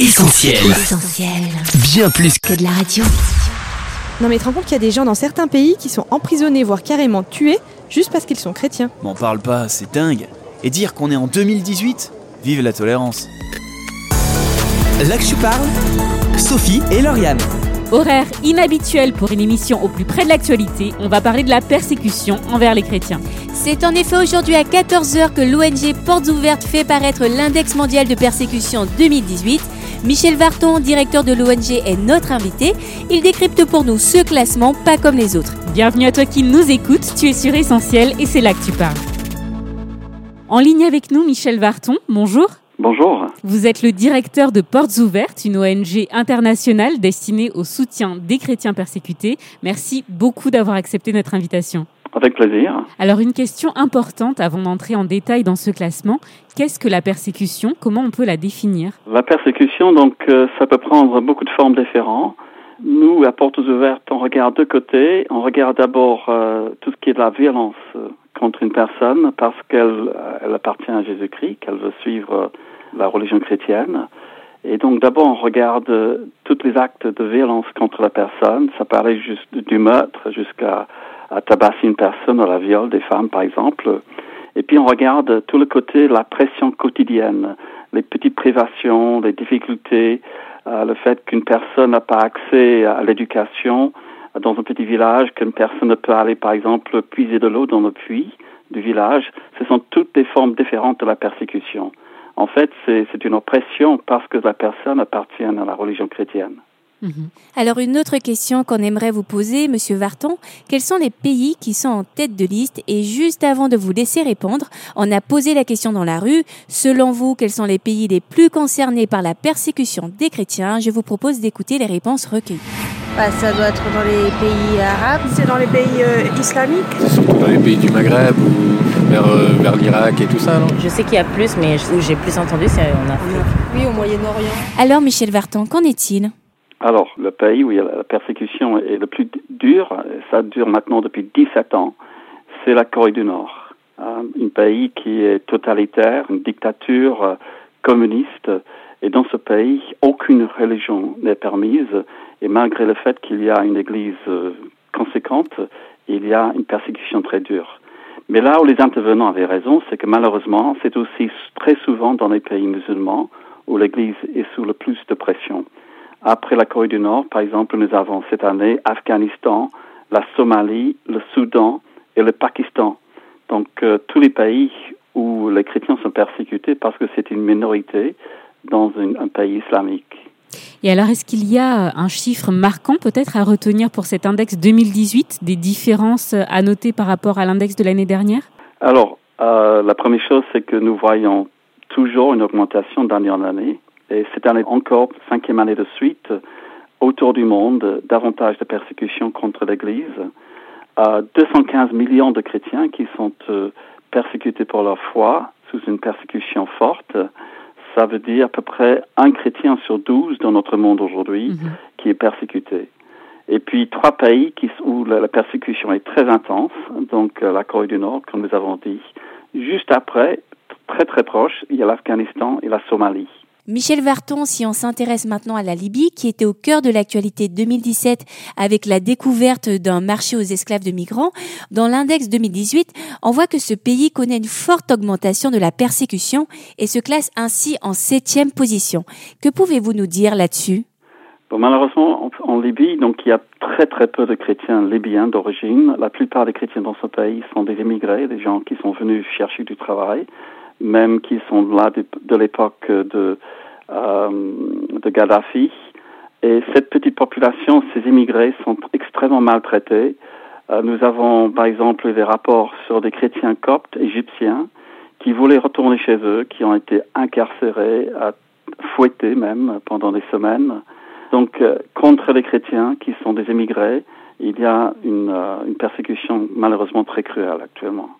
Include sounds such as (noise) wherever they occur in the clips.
Essentiel. Essentiel. Bien plus que de la radio. Non mais tu te rends compte qu'il y a des gens dans certains pays qui sont emprisonnés, voire carrément tués, juste parce qu'ils sont chrétiens. M'en parle pas, c'est dingue. Et dire qu'on est en 2018 Vive la tolérance. Là que tu parles, Sophie et Lauriane. Horaire inhabituel pour une émission au plus près de l'actualité, on va parler de la persécution envers les chrétiens. C'est en effet aujourd'hui à 14h que l'ONG Portes Ouvertes fait paraître l'index mondial de persécution 2018. Michel Varton, directeur de l'ONG, est notre invité. Il décrypte pour nous ce classement, pas comme les autres. Bienvenue à toi qui nous écoutes, tu es sur Essentiel et c'est là que tu parles. En ligne avec nous, Michel Varton, bonjour. Bonjour. Vous êtes le directeur de Portes Ouvertes, une ONG internationale destinée au soutien des chrétiens persécutés. Merci beaucoup d'avoir accepté notre invitation. Avec plaisir. Alors une question importante avant d'entrer en détail dans ce classement, qu'est-ce que la persécution? Comment on peut la définir? La persécution, donc, euh, ça peut prendre beaucoup de formes différentes. Nous, à Portes Ouvertes, on regarde deux côtés. On regarde d'abord euh, tout ce qui est de la violence euh, contre une personne parce qu'elle elle appartient à Jésus-Christ, qu'elle veut suivre la religion chrétienne. Et donc, d'abord, on regarde euh, tous les actes de violence contre la personne. Ça peut aller juste du meurtre jusqu'à à tabasser une personne ou la viol des femmes, par exemple. Et puis, on regarde tout le côté, la pression quotidienne, les petites privations, les difficultés, euh, le fait qu'une personne n'a pas accès à l'éducation dans un petit village, qu'une personne ne peut aller, par exemple, puiser de l'eau dans le puits du village. Ce sont toutes des formes différentes de la persécution. En fait, c'est une oppression parce que la personne appartient à la religion chrétienne. Alors une autre question qu'on aimerait vous poser, Monsieur Varton, quels sont les pays qui sont en tête de liste? Et juste avant de vous laisser répondre, on a posé la question dans la rue. Selon vous, quels sont les pays les plus concernés par la persécution des chrétiens? Je vous propose d'écouter les réponses recueillies. Bah, ça doit être dans les pays arabes. C'est dans les pays euh, islamiques? Surtout dans les pays du Maghreb ou vers, euh, vers l'Irak et tout ça, non? Je sais qu'il y a plus, mais où j'ai plus entendu, c'est en Afrique. Oui, au Moyen-Orient. Alors Michel Varton, qu'en est-il? Alors, le pays où la persécution est le plus dur, ça dure maintenant depuis 17 ans, c'est la Corée du Nord. Un un pays qui est totalitaire, une dictature euh, communiste. Et dans ce pays, aucune religion n'est permise. Et malgré le fait qu'il y a une église euh, conséquente, il y a une persécution très dure. Mais là où les intervenants avaient raison, c'est que malheureusement, c'est aussi très souvent dans les pays musulmans où l'église est sous le plus de pression. Après la Corée du Nord, par exemple, nous avons cette année Afghanistan, la Somalie, le Soudan et le Pakistan. Donc euh, tous les pays où les chrétiens sont persécutés parce que c'est une minorité dans une- un pays islamique. Et alors est-ce qu'il y a un chiffre marquant peut-être à retenir pour cet index 2018, des différences à noter par rapport à l'index de l'année dernière? Alors, euh, la première chose, c'est que nous voyons toujours une augmentation d'année en année. Et cette année encore, cinquième année de suite, autour du monde, davantage de persécutions contre l'Église. Euh, 215 millions de chrétiens qui sont euh, persécutés pour leur foi, sous une persécution forte. Ça veut dire à peu près un chrétien sur douze dans notre monde aujourd'hui qui est persécuté. Et puis trois pays qui, où la, la persécution est très intense, donc euh, la Corée du Nord, comme nous avons dit. Juste après, très très proche, il y a l'Afghanistan et la Somalie. Michel Varton, si on s'intéresse maintenant à la Libye, qui était au cœur de l'actualité 2017 avec la découverte d'un marché aux esclaves de migrants, dans l'index 2018, on voit que ce pays connaît une forte augmentation de la persécution et se classe ainsi en septième position. Que pouvez-vous nous dire là-dessus? Malheureusement, en, en Libye, donc il y a très très peu de chrétiens libyens d'origine. La plupart des chrétiens dans ce pays sont des immigrés, des gens qui sont venus chercher du travail, même qui sont là de, l'époque de, euh, de Gaddafi. Et cette petite population, ces immigrés, sont extrêmement maltraités. Euh, nous avons, par exemple, des rapports sur des chrétiens coptes égyptiens qui voulaient retourner chez eux, qui ont été incarcérés, fouettés même pendant des semaines. Donc, euh, contre les chrétiens qui sont des émigrés, il y a une, euh, une persécution malheureusement très cruelle actuellement.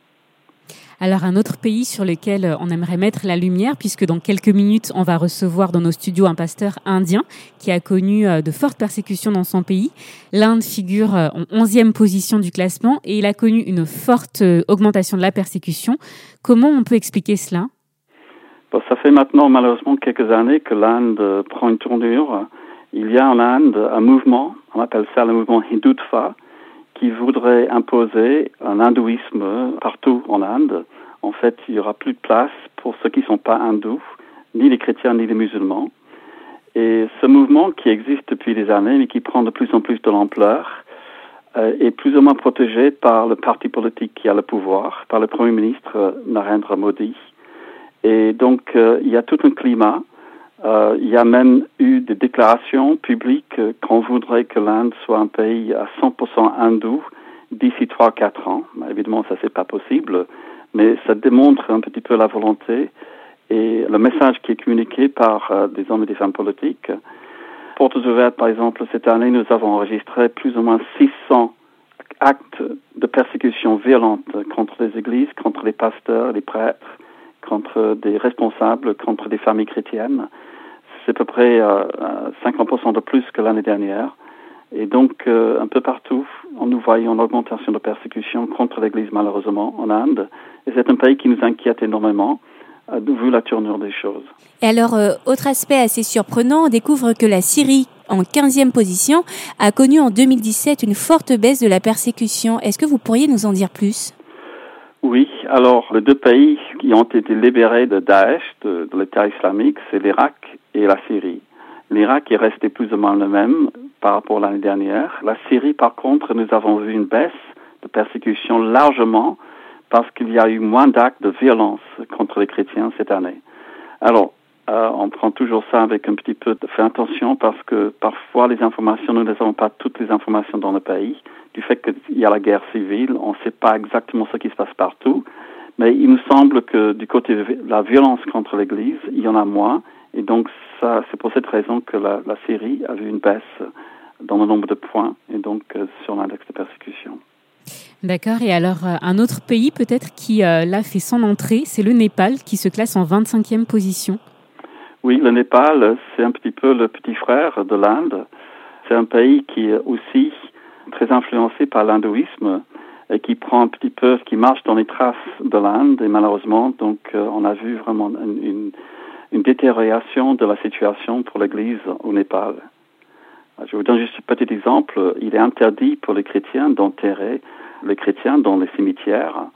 Alors un autre pays sur lequel euh, on aimerait mettre la lumière, puisque dans quelques minutes, on va recevoir dans nos studios un pasteur indien qui a connu euh, de fortes persécutions dans son pays. L'Inde figure euh, en onzième position du classement et il a connu une forte augmentation de la persécution. Comment on peut expliquer cela? Ça fait maintenant malheureusement quelques années que l'Inde prend une tournure. Il y a en Inde un mouvement, on appelle ça le mouvement Hindutva, qui voudrait imposer un hindouisme partout en Inde. En fait, il y aura plus de place pour ceux qui ne sont pas hindous, ni les chrétiens ni les musulmans. Et ce mouvement qui existe depuis des années, mais qui prend de plus en plus de l'ampleur, euh, est plus ou moins protégé par le parti politique qui a le pouvoir, par le Premier ministre euh, Narendra Modi. Et donc, euh, il y a tout un climat. Euh, il y a même eu des déclarations publiques qu'on voudrait que l'Inde soit un pays à 100% hindou d'ici 3-4 ans. Évidemment, ça, c'est pas possible, mais ça démontre un petit peu la volonté et le message qui est communiqué par euh, des hommes et des femmes politiques. Portes ouvertes, par exemple, cette année, nous avons enregistré plus ou moins 600 actes de persécution violente contre les églises, contre les pasteurs, les prêtres, contre des responsables, contre des familles chrétiennes. C'est à peu près euh, 50% de plus que l'année dernière. Et donc, euh, un peu partout, nous voyons une augmentation de persécution contre l'Église, malheureusement, en Inde. Et c'est un pays qui nous inquiète énormément vu la tournure des choses. Et alors, euh, autre aspect assez surprenant, on découvre que la Syrie, en 15e position, a connu en 2017 une forte baisse de la persécution. Est-ce que vous pourriez nous en dire plus? Oui, alors les deux pays qui ont été libérés de Daesh, de, l'État islamique, c'est l'Irak et la Syrie. L'Irak est resté plus ou moins le même par rapport à l'année dernière. La Syrie, par contre, nous avons vu une baisse de persécution largement parce qu'il y a eu moins d'actes de violence contre les chrétiens cette année. Alors, euh, on prend toujours ça avec un petit peu de attention parce que parfois les informations, nous n'avons pas toutes les informations dans le pays. Du fait qu'il y a la guerre civile, on ne sait pas exactement ce qui se passe partout. Mais il nous semble que du côté de la violence contre l'Église, il y en a moins. Et donc, c'est pour cette raison que la, Syrie a vu une baisse dans le nombre de points et donc euh, sur l'index de persécution. D'accord. Et alors, euh, un autre pays peut-être qui l'a fait son entrée, c'est le Népal, qui se classe en 25e position. Oui, le Népal, c'est un petit peu le petit frère de l'Inde. C'est un pays qui est aussi très influencé par l'hindouisme et qui prend un petit peu, qui marche dans les traces de l'Inde. Et malheureusement, donc, euh, on a vu vraiment une, une, une détérioration de la situation pour l'Église au Népal. Je vous donne juste un petit exemple. Il est interdit pour les chrétiens d'enterrer les chrétiens dans les cimetières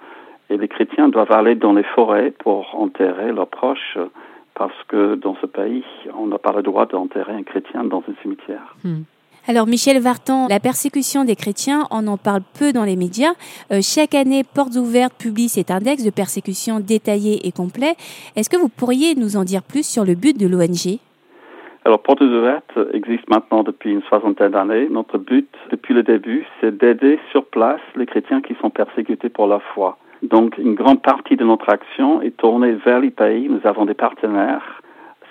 et les chrétiens doivent aller dans les forêts pour enterrer leurs proches parce que dans ce pays, on n'a pas le droit d'enterrer un chrétien dans un cimetière. Hmm. Alors Michel Vartan, la persécution des chrétiens, on en parle peu dans les médias. Euh, chaque année, Portes Ouvertes publie cet index de persécution détaillé et complet. Est-ce que vous pourriez nous en dire plus sur le but de l'ONG alors, Portes ouvertes existe maintenant depuis une soixantaine d'années. Notre but, depuis le début, c'est d'aider sur place les chrétiens qui sont persécutés pour leur foi. Donc, une grande partie de notre action est tournée vers les pays. Nous avons des partenaires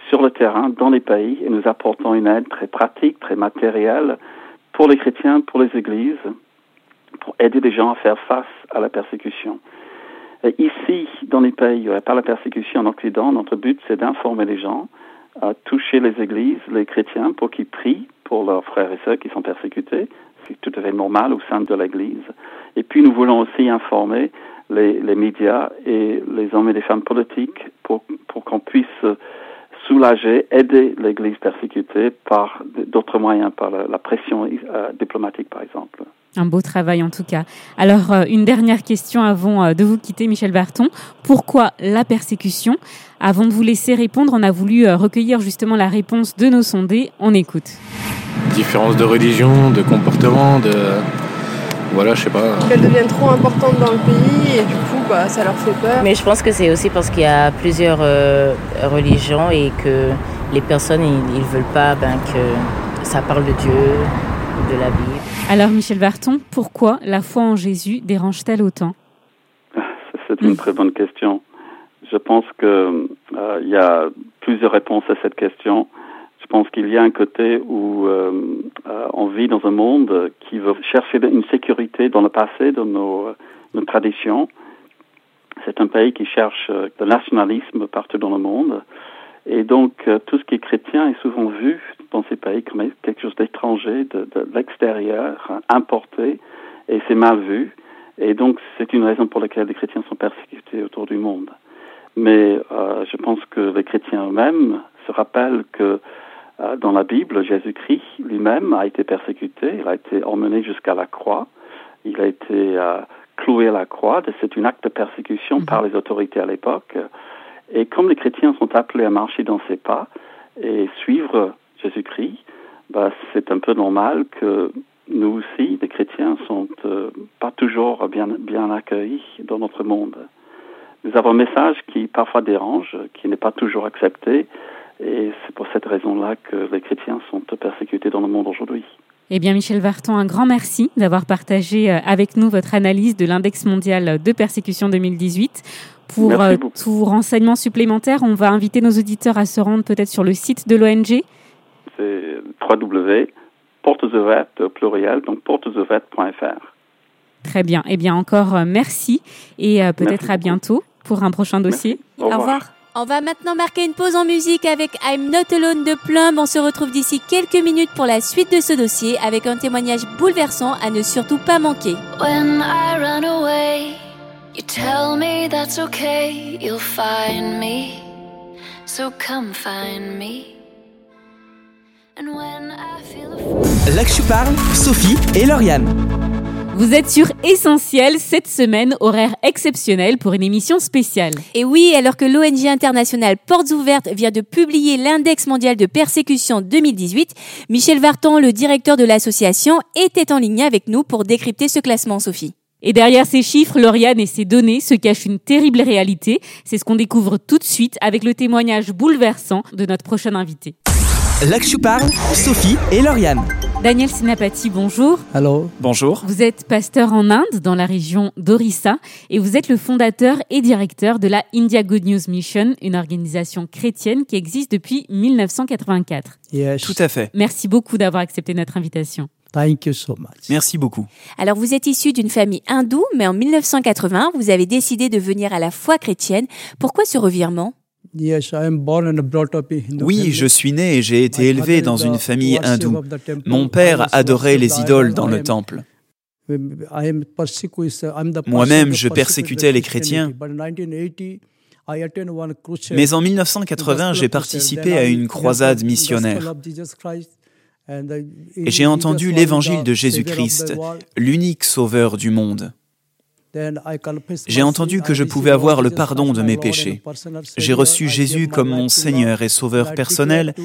sur le terrain, dans les pays, et nous apportons une aide très pratique, très matérielle pour les chrétiens, pour les églises, pour aider les gens à faire face à la persécution. Et ici, dans les pays il n'y a pas la persécution en Occident, notre but, c'est d'informer les gens, à toucher les églises, les chrétiens, pour qu'ils prient pour leurs frères et sœurs qui sont persécutés. C'est tout à fait normal au sein de l'Église. Et puis nous voulons aussi informer les, médias et les hommes et les femmes politiques pour, qu'on puisse soulager, aider l'Église persécutée par d'autres moyens, par la, pression euh, diplomatique par exemple. Un beau travail en tout cas. Alors, euh, une dernière question avant euh, de vous quitter, Michel Barton. Pourquoi la persécution? Avant de vous laisser répondre, on a voulu recueillir justement la réponse de nos sondés. On écoute. Différence de religion, de comportement, de... Voilà, je sais pas. Qu'elle devient trop importante dans le pays et du coup, bah, ça leur fait peur. Mais je pense que c'est aussi parce qu'il y a plusieurs euh, religions et que les personnes, ils, ils veulent pas ben, que ça parle de Dieu, de la Bible. Alors, Michel Varton, pourquoi la foi en Jésus dérange-t-elle autant? C'est une très bonne question. Je pense qu'il euh, y a plusieurs réponses à cette question. Je pense qu'il y a un côté où euh, euh, on vit dans un monde qui veut chercher une sécurité dans le passé, dans nos, nos traditions. C'est un pays qui cherche le nationalisme partout dans le monde. Et donc, euh, tout ce qui est chrétien est souvent vu dans ces pays comme quelque chose d'étranger, de, de l'extérieur, importé, et c'est mal vu. Et donc, c'est une raison pour laquelle les chrétiens sont persécutés autour du monde. Mais euh, je pense que les chrétiens eux-mêmes se rappellent que euh, dans la Bible, Jésus-Christ lui-même a été persécuté, il a été emmené jusqu'à la croix, il a été euh, cloué à la croix. C'est un acte de persécution par les autorités à l'époque. Et comme les chrétiens sont appelés à marcher dans ses pas et suivre Jésus-Christ, bah, c'est un peu normal que nous aussi, les chrétiens, sont euh, pas toujours bien, bien accueillis dans notre monde. Nous avons un message qui parfois dérange, qui n'est pas toujours accepté, et c'est pour cette raison-là que les chrétiens sont persécutés dans le monde aujourd'hui. Eh bien, Michel Varton, un grand merci d'avoir partagé euh, avec nous votre analyse de l'index mondial de persécution 2018. Pour euh, tout renseignement supplémentaire, on va inviter nos auditeurs à se rendre peut-être sur le site de l'ONG. C'est www.portesouvertes pluriel, donc portesouvertes.fr. Très bien. Eh bien, encore euh, merci et peut-être à bientôt pour un prochain dossier. Au revoir. On va maintenant marquer une pause en musique avec I'm Not Alone de Plumb. On se retrouve d'ici quelques minutes pour la suite de ce dossier avec un témoignage bouleversant à ne surtout pas manquer. When I run away, you tell me that's okay, you'll find me. So come find me. And when I feel Là que je parle, Sophie et Lauriane. Vous êtes sur Essentiel cette semaine, horaire exceptionnel pour une émission spéciale. Et oui, alors que l'ONG internationale Portes Ouvertes vient de publier l'index mondial de persécution 2018, Michel Vartan, le directeur de l'association, était en ligne avec nous pour décrypter ce classement, Sophie. Et derrière ces chiffres, Lauriane et ces données se cache une terrible réalité. C'est ce qu'on découvre tout de suite avec le témoignage bouleversant de notre prochain invité. Je parle, Sophie et Lauriane. Daniel Sinapati, bonjour. Hello. Bonjour. Vous êtes pasteur en Inde, dans la région d'Orissa, et vous êtes le fondateur et directeur de la India Good News Mission, une organisation chrétienne qui existe depuis 1984. Yes. Tout à fait. Merci beaucoup d'avoir accepté notre invitation. Thank you so much. Merci beaucoup. Alors, vous êtes issu d'une famille hindoue, mais en 1980, vous avez décidé de venir à la foi chrétienne. Pourquoi ce revirement? Oui, je suis né et j'ai été élevé dans une famille hindoue. Mon père adorait les idoles dans le temple. Moi-même, je persécutais les chrétiens. Mais en 1980, j'ai participé à une croisade missionnaire. Et j'ai entendu l'évangile de Jésus-Christ, l'unique sauveur du monde. J'ai entendu que je pouvais avoir le pardon de mes péchés. J'ai reçu Jésus comme mon Seigneur et Sauveur personnel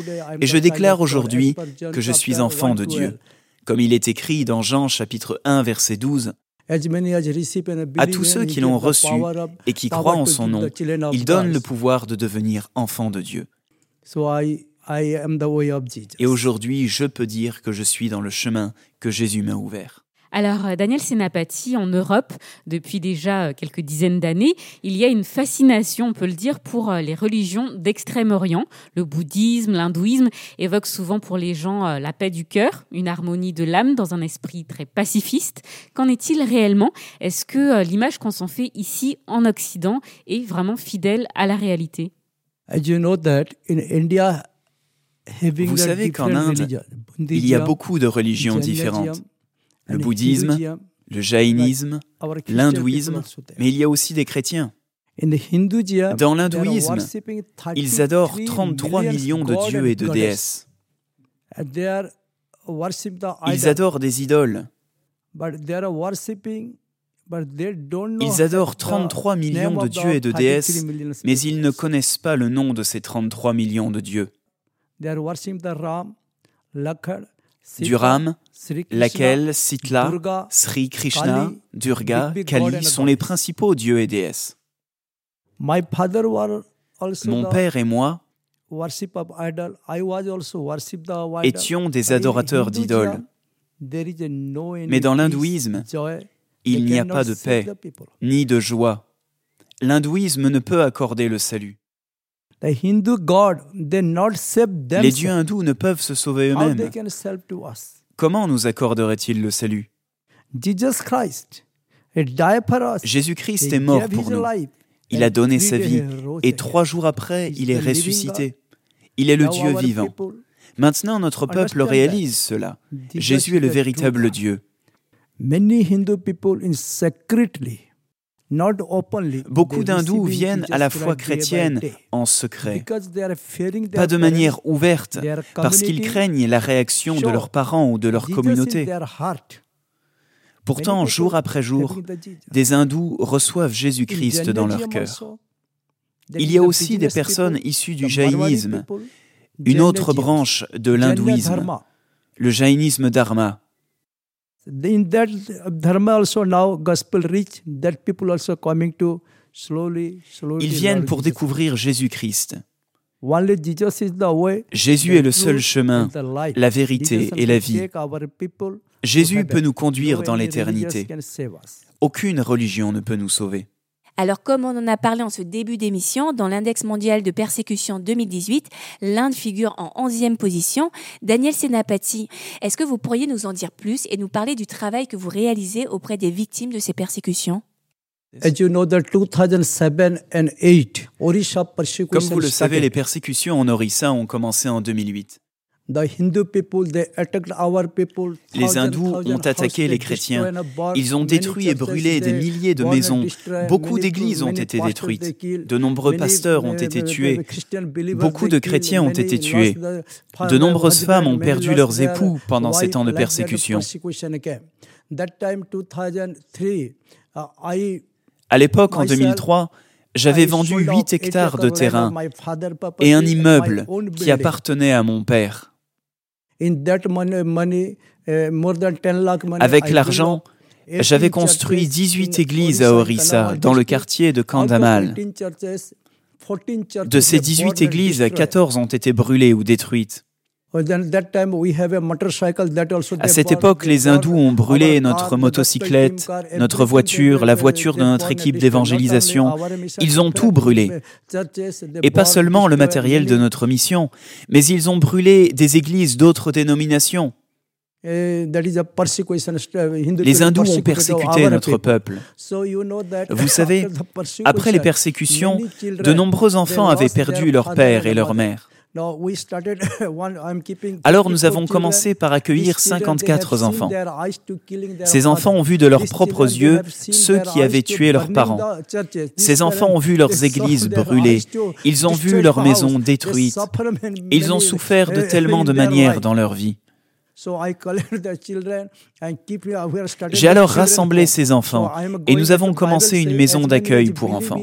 et je déclare aujourd'hui que je suis enfant de Dieu. Comme il est écrit dans Jean chapitre 1 verset 12, à tous ceux qui l'ont reçu et qui croient en son nom, il donne le pouvoir de devenir enfant de Dieu. Et aujourd'hui, je peux dire que je suis dans le chemin que Jésus m'a ouvert. Alors, euh, Daniel Senapati, en Europe, depuis déjà euh, quelques dizaines d'années, il y a une fascination, on peut le dire, pour euh, les religions d'Extrême-Orient. Le bouddhisme, l'hindouisme évoquent souvent pour les gens la paix du cœur, une harmonie de l'âme dans un esprit très pacifiste. Qu'en est-il réellement? Est-ce que l'image qu'on s'en fait ici en Occident est vraiment fidèle à la réalité? Vous savez qu'en Inde, il y a beaucoup de religions différentes le bouddhisme, le jaïnisme, l'hindouisme, mais il y a aussi des chrétiens. Dans l'hindouisme, ils adorent 33 millions de dieux et de déesses. Ils adorent des idoles. Ils adorent 33 millions de dieux et de déesses, mais ils ne connaissent pas le nom de ces 33 millions de dieux. Du Ram, laquelle Sitla, Sri Krishna, Durga, Kali sont les principaux dieux et déesses. Mon père et moi étions des adorateurs d'idoles. Mais dans l'hindouisme, il n'y a pas de paix, ni de joie. L'hindouisme ne peut accorder le salut. Les dieux hindous ne peuvent se sauver eux-mêmes. Comment nous accorderait-il le salut? Jésus-Christ est mort pour nous. Il a donné sa vie et trois jours après, il est ressuscité. Il est le Dieu vivant. Maintenant, notre peuple réalise cela. Jésus est le véritable Dieu. Beaucoup d'hindous viennent à la foi chrétienne en secret, pas de manière ouverte, parce qu'ils craignent la réaction de leurs parents ou de leur communauté. Pourtant, jour après jour, des hindous reçoivent Jésus-Christ dans leur cœur. Il y a aussi des personnes issues du jaïnisme, une autre branche de l'hindouisme, le jaïnisme dharma. Ils viennent pour découvrir Jésus-Christ. Jésus est le seul chemin, la vérité et la vie. Jésus peut nous conduire dans l'éternité. Aucune religion ne peut nous sauver. Alors comme on en a parlé en ce début d'émission, dans l'index mondial de persécution 2018, l'Inde figure en 11e position. Daniel Senapati, est-ce que vous pourriez nous en dire plus et nous parler du travail que vous réalisez auprès des victimes de ces persécutions? Comme vous le savez, les persécutions en Orissa ont commencé en 2008. Les hindous ont attaqué les chrétiens. Ils ont détruit et brûlé des milliers de maisons. Beaucoup d'églises ont été détruites. De nombreux pasteurs ont été tués. Beaucoup de chrétiens ont été tués. De nombreuses femmes ont perdu leurs époux pendant ces temps de persécution. À l'époque, en 2003, j'avais vendu 8 hectares de terrain et un immeuble qui appartenait à mon père. Avec l'argent, j'avais construit 18 églises à Orissa, dans le quartier de Kandamal. De ces 18 églises, 14 ont été brûlées ou détruites. À cette époque, les hindous ont brûlé notre motocyclette, notre voiture, la voiture de notre équipe d'évangélisation. Ils ont tout brûlé. Et pas seulement le matériel de notre mission, mais ils ont brûlé des églises d'autres dénominations. Les hindous ont persécuté notre peuple. Vous savez, après les persécutions, de nombreux enfants avaient perdu leur père et leur mère. (laughs) Alors nous avons commencé par accueillir 54 enfants. Ces enfants ont vu de leurs propres yeux ceux qui avaient tué leurs parents. Ces enfants ont vu leurs églises brûlées. Ils ont vu leurs maisons détruites. (laughs) Ils ont souffert de (laughs) tellement de manières dans leur vie. (laughs) J'ai alors rassemblé ces enfants et nous avons commencé une maison d'accueil pour enfants.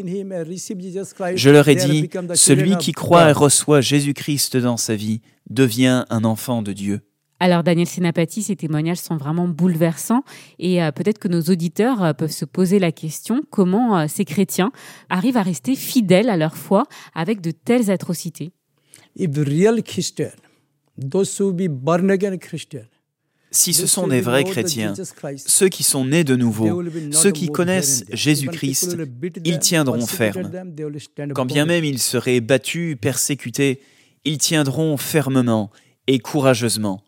Je leur ai dit, celui qui croit et reçoit Jésus-Christ dans sa vie devient un enfant de Dieu. Alors Daniel Senapati, ces témoignages sont vraiment bouleversants et euh, peut-être que nos auditeurs euh, peuvent se poser la question comment euh, ces chrétiens arrivent à rester fidèles à leur foi avec de telles atrocités? Si ce sont des vrais chrétiens, ceux qui sont nés de nouveau, ceux qui connaissent Jésus-Christ, ils tiendront ferme. Quand bien même ils seraient battus, persécutés, ils tiendront fermement et courageusement.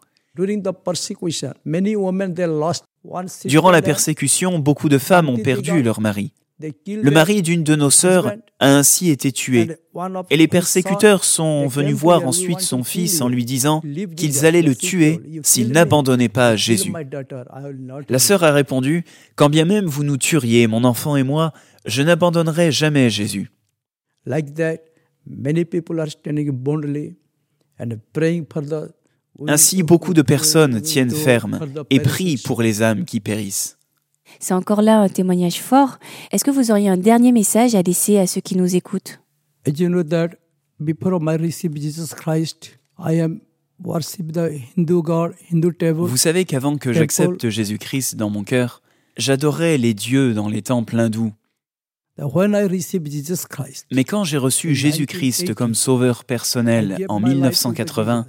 Durant la persécution, beaucoup de femmes ont perdu leur mari. Le mari d'une de nos sœurs a ainsi été tué, et les persécuteurs sont venus voir ensuite son fils en lui disant qu'ils allaient le tuer s'il n'abandonnait pas Jésus. La sœur a répondu, Quand bien même vous nous tueriez, mon enfant et moi, je n'abandonnerai jamais Jésus. Ainsi, beaucoup de personnes tiennent ferme et prient pour les âmes qui périssent. C'est encore là un témoignage fort. Est-ce que vous auriez un dernier message à laisser à ceux qui nous écoutent? Vous savez qu'avant que j'accepte Jésus-Christ dans mon cœur, j'adorais les dieux dans les temples hindous. Mais quand j'ai reçu Jésus-Christ comme sauveur personnel en 1980,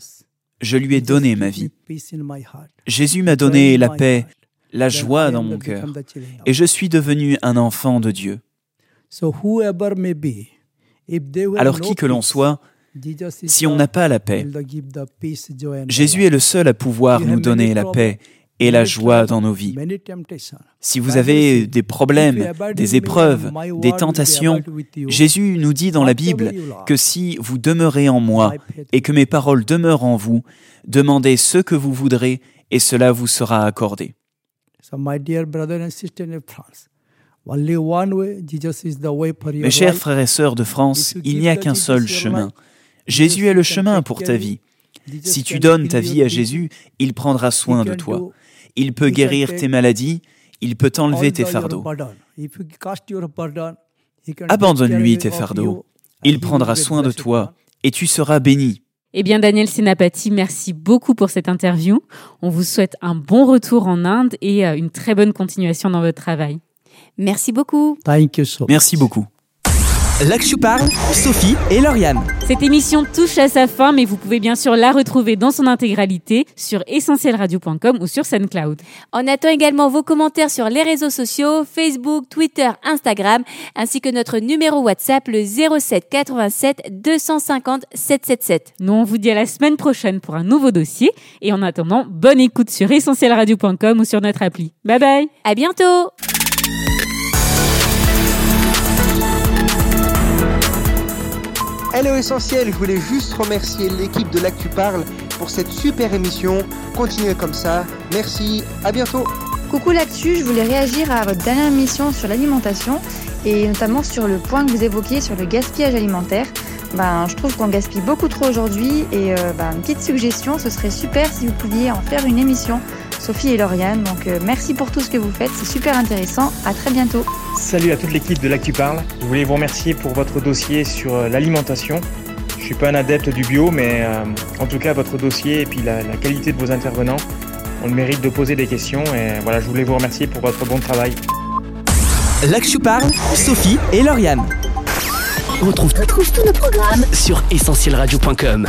je lui ai donné ma vie. Jésus m'a donné la paix, la joie dans mon cœur, et je suis devenu un enfant de Dieu. Alors qui que l'on soit, si on n'a pas la paix, Jésus est le seul à pouvoir nous donner la paix et la joie dans nos vies. Si vous avez des problèmes, des épreuves, des tentations, Jésus nous dit dans la Bible que si vous demeurez en moi et que mes paroles demeurent en vous, demandez ce que vous voudrez et cela vous sera accordé. Mes chers frères et sœurs de France, il n'y a qu'un seul chemin. Jésus est le chemin pour ta vie. Si tu donnes ta vie à Jésus, il prendra soin de toi. Il peut guérir tes maladies, il peut t'enlever tes fardeaux. Abandonne-lui tes fardeaux. Il prendra soin de toi et tu seras béni. Eh bien, Daniel Senapati, merci beaucoup pour cette interview. On vous souhaite un bon retour en Inde et euh, une très bonne continuation dans votre travail. Merci beaucoup. Merci beaucoup. Je parle, Sophie et Lauriane. Cette émission touche à sa fin, mais vous pouvez bien sûr la retrouver dans son intégralité sur essentielradio.com ou sur SoundCloud. On attend également vos commentaires sur les réseaux sociaux, Facebook, Twitter, Instagram, ainsi que notre numéro WhatsApp, le 07 87 250 777. Nous, on vous dit à la semaine prochaine pour un nouveau dossier. Et en attendant, bonne écoute sur essentielradio.com ou sur notre appli. Bye bye. À bientôt. Hello Essentiel, je voulais juste remercier l'équipe de L'Actu Parle pour cette super émission. Continuez comme ça. Merci, à bientôt. Coucou L'Actu, je voulais réagir à votre dernière émission sur l'alimentation et notamment sur le point que vous évoquiez sur le gaspillage alimentaire. Ben, je trouve qu'on gaspille beaucoup trop aujourd'hui et euh, ben, une petite suggestion, ce serait super si vous pouviez en faire une émission, Sophie et Lauriane. Donc euh, merci pour tout ce que vous faites, c'est super intéressant. À très bientôt. Salut à toute l'équipe de l'Actu Parle. Je voulais vous remercier pour votre dossier sur euh, l'alimentation. Je suis pas un adepte du bio, mais en tout cas votre dossier et puis la, la qualité de vos intervenants, on le mérite de poser des questions et voilà, je voulais vous remercier pour votre bon travail. Je parle, Sophie et Lauriane. On retrouve, tous nos programmes sur essentielradio.com.